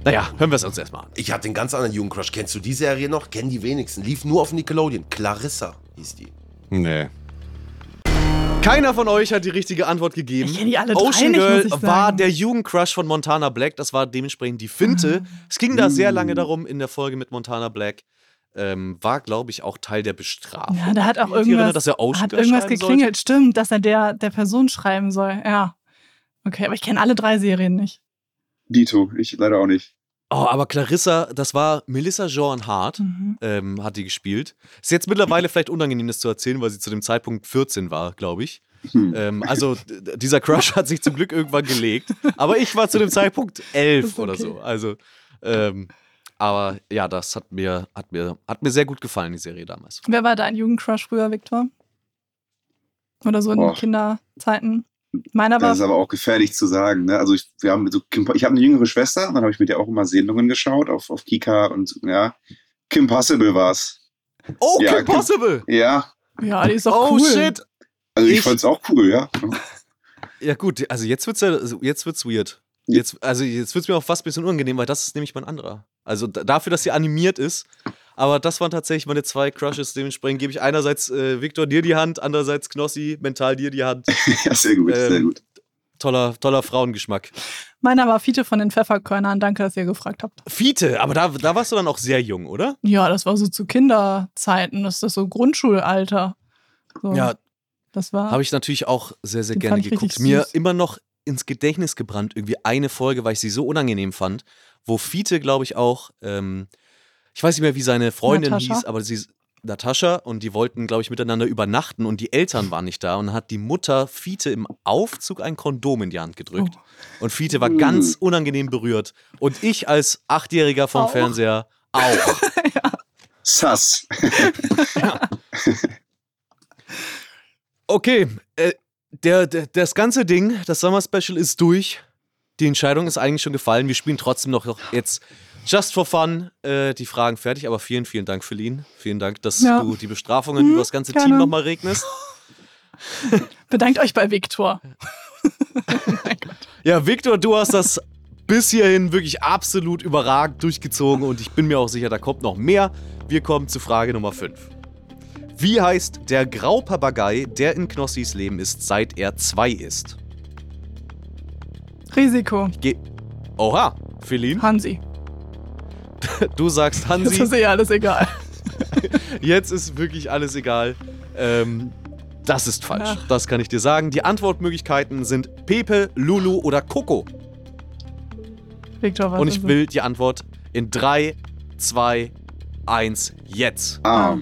Naja, hören wir es uns erstmal an. Ich hatte einen ganz anderen Jugendcrush. Kennst du die Serie noch? Kennen die wenigsten. Lief nur auf Nickelodeon. Clarissa hieß die. Nee. Keiner von euch hat die richtige Antwort gegeben. Ich kenn die alle drei Ocean nicht, Girl muss ich sagen. war der Jugendcrush von Montana Black. Das war dementsprechend die Finte. Es ging da sehr lange darum in der Folge mit Montana Black. Ähm, war, glaube ich, auch Teil der Bestrafung. Ja, da hat auch irgendwas, dass er Ocean hat irgendwas geklingelt. Stimmt, dass er der, der Person schreiben soll. Ja. Okay, aber ich kenne alle drei Serien nicht. Dito. Ich leider auch nicht. Oh, aber Clarissa, das war Melissa Joan Hart, Mhm. ähm, hat die gespielt. Ist jetzt mittlerweile vielleicht unangenehm, das zu erzählen, weil sie zu dem Zeitpunkt 14 war, glaube ich. Hm. Ähm, also dieser Crush hat sich zum Glück irgendwann gelegt. Aber ich war zu dem Zeitpunkt elf Das ist oder okay. so. Also, ähm, aber ja, das hat mir, hat, mir, hat mir sehr gut gefallen, die Serie damals. Wer war dein Jugendcrush früher, Victor? Oder so in Boah. Kinderzeiten? Meiner war. Das ist aber auch gefährlich zu sagen. Ne? Also ich, wir haben so Kim, ich habe eine jüngere Schwester, und dann habe ich mit der auch immer Sendungen geschaut auf, auf Kika und ja. Kim Possible war's. Oh, Ja, Kim Possible! Ja, ja, die ist doch Oh, cool. shit! also ich, Ich- fand's auch cool, ja. Ja gut, also jetzt wird's ja, jetzt wird's weird. Jetzt, also jetzt wird's mir auch fast ein bisschen unangenehm, weil das ist nämlich mein anderer. Also da, dafür, dass sie animiert ist. Aber das waren tatsächlich meine zwei Crushes. Dementsprechend gebe ich einerseits äh, Victor dir die Hand, andererseits Knossi mental dir die Hand. ja, sehr gut, sehr Ähm, gut. Toller, toller Frauengeschmack. Meiner war Fiete von den Pfefferkörnern. Danke, dass ihr gefragt habt. Fiete, aber da, da warst du dann auch sehr jung, oder? Ja, das war so zu Kinderzeiten. Das ist das so Grundschulalter. So, Ja, das war. habe ich natürlich auch sehr, sehr gerne geguckt. Mir immer noch ins Gedächtnis gebrannt, irgendwie eine Folge, weil ich sie so unangenehm fand, wo Fiete, glaube ich, auch ähm, ich weiß nicht mehr, wie seine Freundin Natascha? hieß, aber sie Natascha und die wollten, glaube ich, miteinander übernachten und die Eltern waren nicht da und dann hat die Mutter Fiete im Aufzug ein Kondom in die Hand gedrückt. Oh. Und Fiete war ganz unangenehm berührt. Und ich als Achtjähriger vom Auch. Fernseher auch. Sass. Okay, äh, der, der, das ganze Ding, das Summer Special ist durch. Die Entscheidung ist eigentlich schon gefallen. Wir spielen trotzdem noch jetzt just for fun äh, die Fragen fertig. Aber vielen, vielen Dank, Feline. Vielen Dank, dass Ja. du die Bestrafungen Mhm, über das ganze gerne. Team nochmal regnest. Bedankt euch bei Viktor. Ja, Victor, du hast das bis hierhin wirklich absolut überragend durchgezogen und ich bin mir auch sicher, da kommt noch mehr. Wir kommen zu Frage Nummer 5. Wie heißt der Graupapagei, der in Knossis Leben ist, seit er zwei ist? Risiko. Ge Oha, Feline, Hansi. du sagst Das Hansi. ist eh alles egal. Jetzt ist wirklich alles egal. Ähm, das ist falsch. Ach. Das kann ich dir sagen. Die Antwortmöglichkeiten sind Pepe, Lulu oder Coco. Viktor, was Und ich will die Antwort in 3, 2, 1, jetzt. Ah,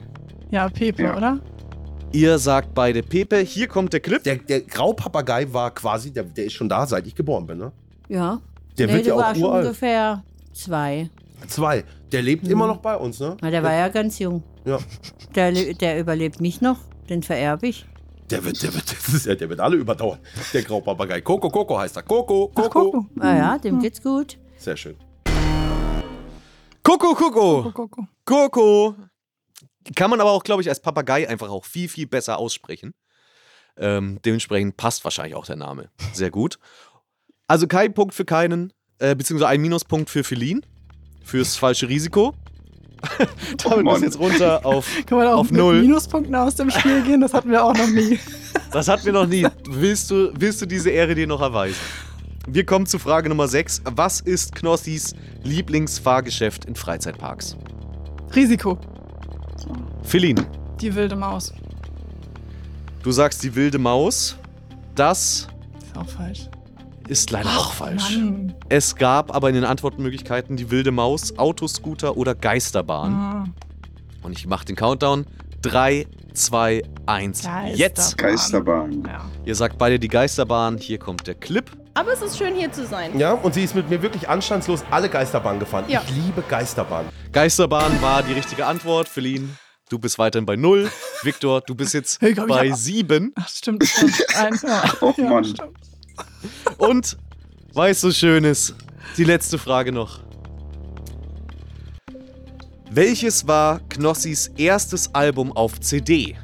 Ja, Pepe, Ja. oder? Ihr sagt beide Pepe. Hier kommt der Clip. Der, der Graupapagei war quasi, der, der ist schon da, seit ich geboren bin, ne? Ja. Der nee, wird ja war auch schon uralt. ungefähr zwei. Zwei. Der lebt immer noch bei uns, ne? Na, der war ja ganz jung. Ja. Der, der überlebt mich noch. Den vererbe ich. Der wird, der wird, das ist ja, der wird alle überdauern. Der Graupapagei. Coco, Coco heißt er. Coco, Ach, Coco. Coco. Ah ja, dem geht's gut. Sehr schön. Coco, Coco. Coco. Coco. Kann man aber auch, glaube ich, als Papagei einfach auch viel, viel besser aussprechen. Ähm, dementsprechend passt wahrscheinlich auch der Name. Sehr gut. Also kein Punkt für keinen, äh, beziehungsweise ein Minuspunkt für Feline. Fürs falsche Risiko. Damit Mann. ist jetzt runter auf. Kann man auch Auf mit null. Minuspunkten aus dem Spiel gehen? Das hatten wir auch noch nie. Das hatten wir noch nie. Willst du, willst du diese Ehre dir noch erweisen? Wir kommen zu Frage Nummer 6. Was ist Knossis Lieblingsfahrgeschäft in Freizeitparks? Risiko. Feline, Die wilde Maus. du sagst die wilde Maus. Das Ist auch falsch. Ist leider auch falsch. Mann. Es gab aber in den Antwortmöglichkeiten die wilde Maus, Autoscooter oder Geisterbahn. Ah, Und ich mache den Countdown. 3, 2, 1. Geisterbahn. Jetzt. Geisterbahn. ja. Ihr sagt beide die Geisterbahn. Hier kommt der Clip. Aber es ist schön hier zu sein. Ja, und sie ist mit mir wirklich anstandslos alle Geisterbahnen gefahren. Ja. Ich liebe Geisterbahnen. Geisterbahn war die richtige Antwort. Feline, du bist weiterhin bei 0. Viktor, du bist jetzt Hey, ich, bei ja. 7. Ach, stimmt. stimmt. Ein, ja. Oh ja, Mann. stimmt. Und, weißt du, Schönes, die letzte Frage noch. Welches war Knossis erstes Album auf CD?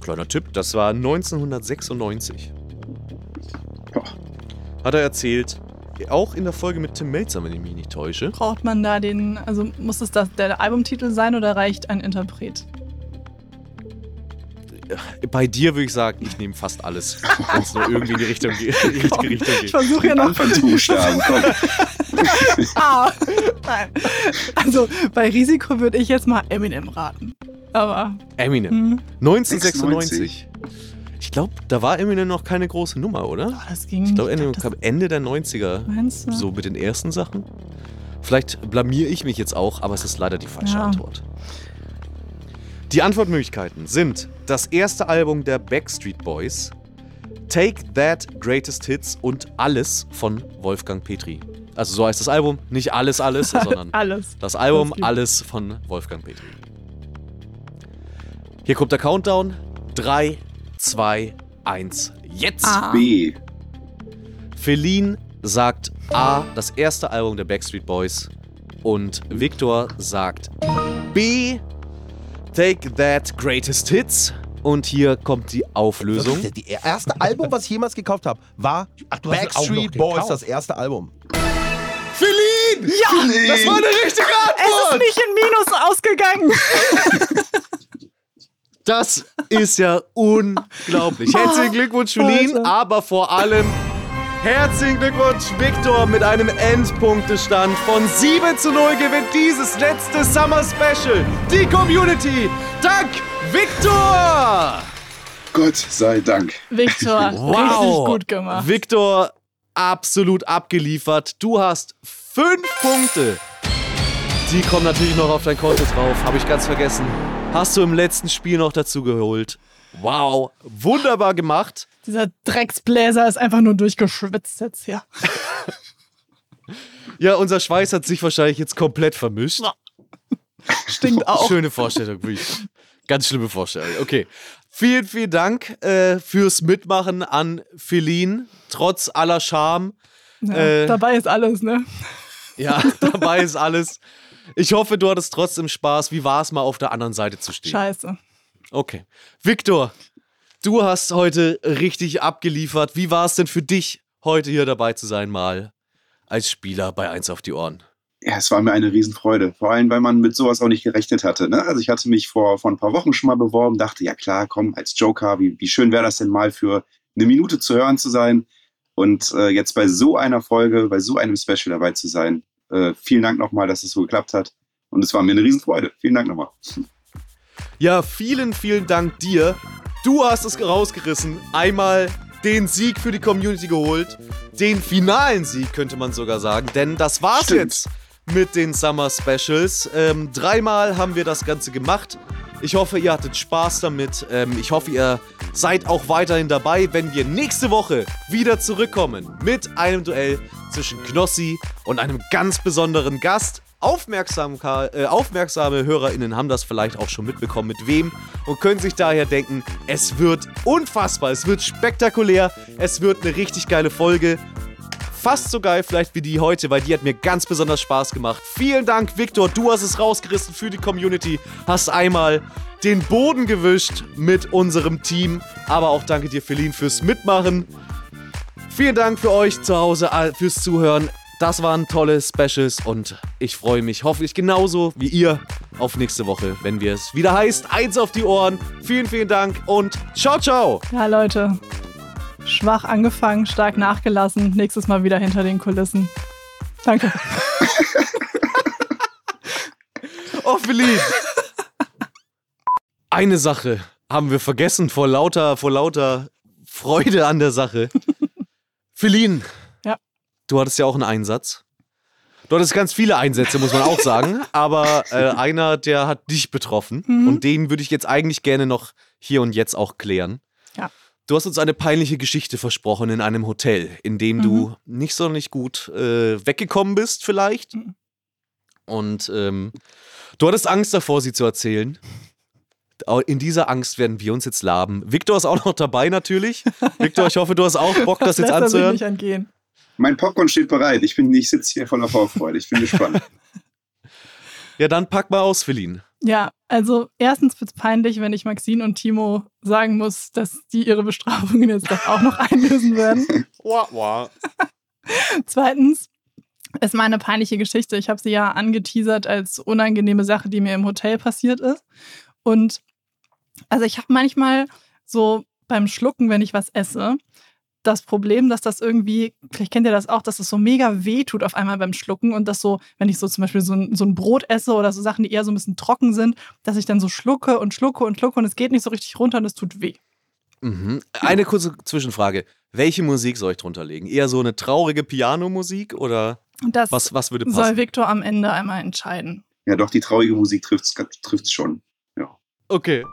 Kleiner Tipp, das war 1996. Hat er erzählt. Auch in der Folge mit Tim Melzer, wenn ich mich nicht täusche. Braucht man da den, also muss es das der Albumtitel sein oder reicht ein Interpret? Bei dir würde ich sagen, ich nehme fast alles, wenn es nur irgendwie in die Richtung geht. Richtige Richtung Ich geht. versuche ja noch. Anfangsbuchstaben, komm. Ah, nein. Also bei Risiko würde ich jetzt mal Eminem raten. Aber Eminem. hm, 1996. Ich glaube, da war Eminem noch keine große Nummer, oder? oh, das ging. Ich glaube, Eminem das- kam Ende der 90er. Meinst du? So mit den ersten Sachen. Vielleicht blamier ich mich jetzt auch, aber es ist leider die falsche Ja. Antwort. Die Antwortmöglichkeiten sind das erste Album der Backstreet Boys, Take That Greatest Hits und Alles von Wolfgang Petri. Also so heißt das Album, nicht alles, alles, sondern Alles. das Album Alles von Wolfgang Petri. Hier kommt der Countdown. 3, 2, 1, jetzt! Ah. B. Feline sagt A, das erste Album der Backstreet Boys. Und Victor sagt B, Take That Greatest Hits. Und hier kommt die Auflösung. Das erste Album, was ich jemals gekauft habe, war Ach, Backstreet Boys, das erste Album. Feline! Ja! Das war eine richtige Es ist Antwort! nicht in Minus ausgegangen. Das ist ja unglaublich. Herzlichen Glückwunsch, Feline, aber vor allem herzlichen Glückwunsch, Victor, mit einem Endpunktestand von 7 zu 0 gewinnt dieses letzte Summer Special. Die Community. Dank, Victor! Gott sei Dank. Victor, richtig gut gemacht. Victor, absolut abgeliefert. Du hast fünf Punkte. Die kommen natürlich noch auf dein Konto drauf, habe ich ganz vergessen. Hast du im letzten Spiel noch dazu geholt. Wow, wunderbar gemacht. Dieser Drecksbläser ist einfach nur durchgeschwitzt jetzt hier. Ja, unser Schweiß hat sich wahrscheinlich jetzt komplett vermischt. Stinkt auch. Schöne Vorstellung, wirklich. Ganz schlimme Vorstellung. Okay. Vielen, vielen Dank äh, fürs Mitmachen an Feline, trotz aller Scham. Ja, Äh, dabei ist alles, ne? Ja, dabei ist alles. Ich hoffe, du hattest trotzdem Spaß. Wie war es mal auf der anderen Seite zu stehen? Scheiße. Okay. Victor, du hast heute richtig abgeliefert. Wie war es denn für dich, heute hier dabei zu sein, mal als Spieler bei Eins auf die Ohren? Ja, es war mir eine Riesenfreude. Vor allem, weil man mit sowas auch nicht gerechnet hatte. Ne? Also ich hatte mich vor, vor ein paar Wochen schon mal beworben, dachte, ja klar, komm, als Joker, wie, wie schön wäre das denn mal für eine Minute zu hören zu sein. Und äh, jetzt bei so einer Folge, bei so einem Special dabei zu sein. Äh, vielen Dank nochmal, dass es so geklappt hat. Und es war mir eine Riesenfreude. Vielen Dank nochmal. Ja, vielen, vielen Dank dir. Du hast es rausgerissen. Einmal den Sieg für die Community geholt. Den finalen Sieg, könnte man sogar sagen. Denn das war's Stimmt. jetzt mit den Summer Specials. Ähm, dreimal haben wir das Ganze gemacht. Ich hoffe, ihr hattet Spaß damit. Ähm, ich hoffe, ihr seid auch weiterhin dabei, wenn wir nächste Woche wieder zurückkommen mit einem Duell zwischen Knossi und einem ganz besonderen Gast. Äh, aufmerksame HörerInnen haben das vielleicht auch schon mitbekommen, mit wem, und können sich daher denken, es wird unfassbar, es wird spektakulär, es wird eine richtig geile Folge. Fast so geil vielleicht wie die heute, weil die hat mir ganz besonders Spaß gemacht. Vielen Dank, Victor, du hast es rausgerissen für die Community, hast einmal den Boden gewischt mit unserem Team, aber auch danke dir, Feline, fürs Mitmachen. Vielen Dank für euch zu Hause, fürs Zuhören. Das waren tolle Specials und ich freue mich hoffentlich genauso wie ihr auf nächste Woche, wenn wir es wieder heißt, eins auf die Ohren. Vielen, vielen Dank und ciao, ciao. Ja, Leute. Schwach angefangen, stark nachgelassen. Nächstes Mal wieder hinter den Kulissen. Danke. Oh, Feline. Eine Sache haben wir vergessen vor lauter, vor lauter Freude an der Sache. Feline. Du hattest ja auch einen Einsatz. Du hattest ganz viele Einsätze, muss man auch sagen. Aber äh, einer, der hat dich betroffen. Mhm. Und den würde ich jetzt eigentlich gerne noch hier und jetzt auch klären. Ja. Du hast uns eine peinliche Geschichte versprochen in einem Hotel, in dem du nicht sonderlich gut äh, weggekommen bist, vielleicht. Mhm. Und ähm, du hattest Angst davor, sie zu erzählen. In dieser Angst werden wir uns jetzt laben. Victor ist auch noch dabei natürlich. Victor, ich hoffe, du hast auch Bock, das jetzt er sich anzuhören. nicht entgehen. Mein Popcorn steht bereit. Ich, bin- ich sitze hier voller Vorfreude. Ich bin gespannt. Ja, dann pack mal aus, Feline. Ja, also erstens wird es peinlich, wenn ich Maxine und Timo sagen muss, dass die ihre Bestrafungen jetzt doch auch noch einlösen werden. Zweitens ist meine peinliche Geschichte. Ich habe sie ja angeteasert als unangenehme Sache, die mir im Hotel passiert ist. Und also ich habe manchmal so beim Schlucken, wenn ich was esse, das Problem, dass das irgendwie, vielleicht kennt ihr das auch, dass das so mega weh tut auf einmal beim Schlucken und dass so, wenn ich so zum Beispiel so ein, so ein Brot esse oder so Sachen, die eher so ein bisschen trocken sind, dass ich dann so schlucke und schlucke und schlucke und es geht nicht so richtig runter und es tut weh. Mhm. Eine kurze Zwischenfrage. Welche Musik soll ich drunter legen? Eher so eine traurige Pianomusik oder das was, was würde soll passen? Victor am Ende einmal entscheiden. Ja, doch, die traurige Musik trifft's trifft's schon. Okay.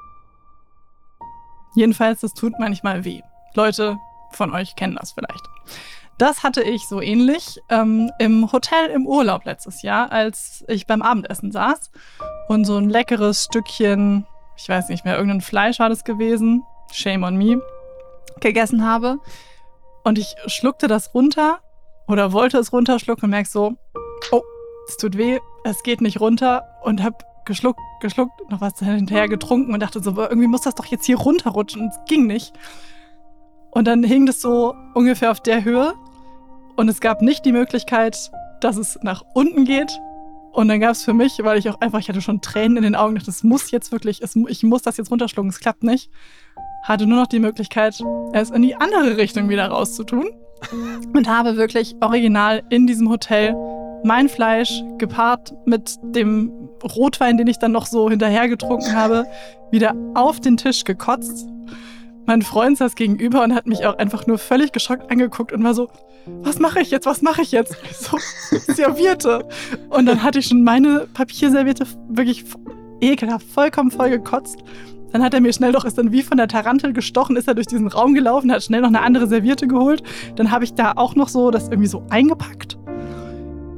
Jedenfalls, das tut manchmal weh. Leute von euch kennen das vielleicht. Das hatte ich so ähnlich ähm, im Hotel im Urlaub letztes Jahr, als ich beim Abendessen saß und so ein leckeres Stückchen, ich weiß nicht mehr, irgendein Fleisch war das gewesen, shame on me, gegessen habe. Und ich schluckte das runter oder wollte es runterschlucken und merk so, oh, es tut weh, es geht nicht runter und hab geschluckt, geschluckt, noch was hinterher getrunken und dachte so, irgendwie muss das doch jetzt hier runterrutschen es ging nicht. Und dann hing das so ungefähr auf der Höhe und es gab nicht die Möglichkeit, dass es nach unten geht. Und dann gab es für mich, weil ich auch einfach, ich hatte schon Tränen in den Augen, dachte, das muss jetzt wirklich, es, ich muss das jetzt runterschlucken, es klappt nicht. Hatte nur noch die Möglichkeit, es in die andere Richtung wieder rauszutun. Und habe wirklich original in diesem Hotel mein Fleisch gepaart mit dem Rotwein, den ich dann noch so hinterher getrunken habe, wieder auf den Tisch gekotzt. Mein Freund saß gegenüber und hat mich auch einfach nur völlig geschockt angeguckt und war so, was mache ich jetzt, was mache ich jetzt? So, Servierte. Und dann hatte ich schon meine Papierserviette wirklich ekelhaft, vollkommen voll gekotzt. Dann hat er mir schnell doch, ist dann wie von der Tarantel gestochen, ist er durch diesen Raum gelaufen, hat schnell noch eine andere Serviette geholt. Dann habe ich da auch noch so das irgendwie so eingepackt.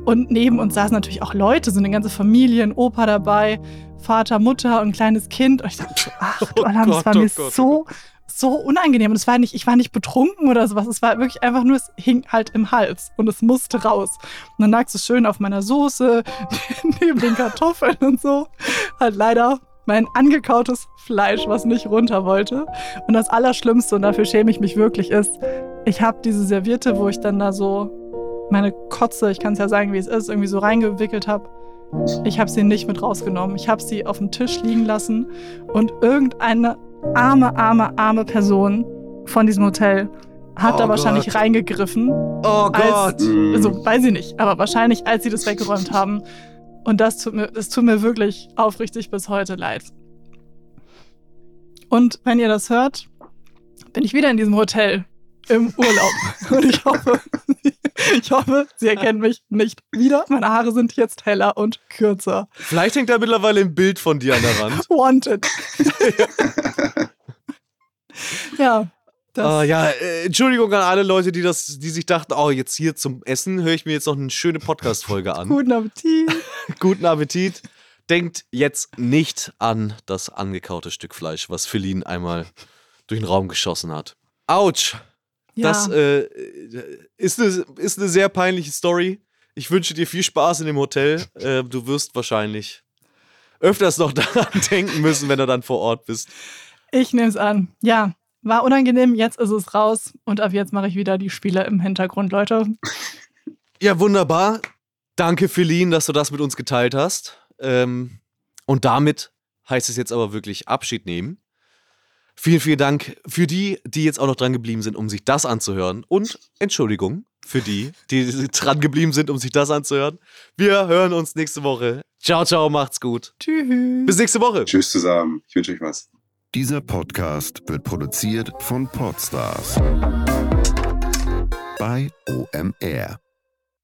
Und neben uns saßen natürlich auch Leute, so eine ganze Familie, ein Opa dabei, Vater, Mutter und ein kleines Kind. Und ich dachte, ach du Oh Alarm, das war oh mir Gott, so, so unangenehm. Und es war nicht, ich war nicht betrunken oder sowas. Es war wirklich einfach nur, es hing halt im Hals und es musste raus. Und dann lag es schön auf meiner Soße, neben den Kartoffeln und so. Halt leider mein angekautes Fleisch, was nicht runter wollte. Und das Allerschlimmste, und dafür schäme ich mich wirklich, ist, ich habe diese Serviette, wo ich dann da so meine Kotze, ich kann es ja sagen, wie es ist, irgendwie so reingewickelt habe. Ich habe sie nicht mit rausgenommen. Ich habe sie auf dem Tisch liegen lassen und irgendeine arme, arme, arme Person von diesem Hotel hat Oh da wahrscheinlich Gott. reingegriffen. Oh Als- Gott. Also weiß ich nicht, aber wahrscheinlich, als sie das weggeräumt haben. Und das tut mir, das tut mir wirklich aufrichtig bis heute leid. Und wenn ihr das hört, bin ich wieder in diesem Hotel im Urlaub. Und ich hoffe, ich hoffe, sie erkennen mich nicht wieder. Meine Haare sind jetzt heller und kürzer. Vielleicht hängt da mittlerweile ein Bild von dir an der Wand. Wanted. ja, das, Ah, ja, äh, Entschuldigung an alle Leute, die das, die sich dachten, oh, jetzt hier zum Essen höre ich mir jetzt noch eine schöne Podcast-Folge an. guten Appetit. Guten Appetit. Denkt jetzt nicht an das angekaute Stück Fleisch, was Feline einmal durch den Raum geschossen hat. Autsch. Ja. Das äh, ist, eine, ist eine sehr peinliche Story. Ich wünsche dir viel Spaß in dem Hotel. Äh, du wirst wahrscheinlich öfters noch daran denken müssen, wenn du dann vor Ort bist. Ich nehme es an. Ja, war unangenehm. Jetzt ist es raus. Und ab jetzt mache ich wieder die Spiele im Hintergrund, Leute. Ja, wunderbar. Danke, Feline, dass du das mit uns geteilt hast. Ähm, und damit heißt es jetzt aber wirklich Abschied nehmen. Vielen, vielen Dank für die, die jetzt auch noch dran geblieben sind, um sich das anzuhören. Und Entschuldigung für die, die dran geblieben sind, um sich das anzuhören. Wir hören uns nächste Woche. Ciao, ciao, macht's gut. Tschüss. Bis nächste Woche. Tschüss zusammen. Ich wünsche euch was. Dieser Podcast wird produziert von Podstars bei OMR.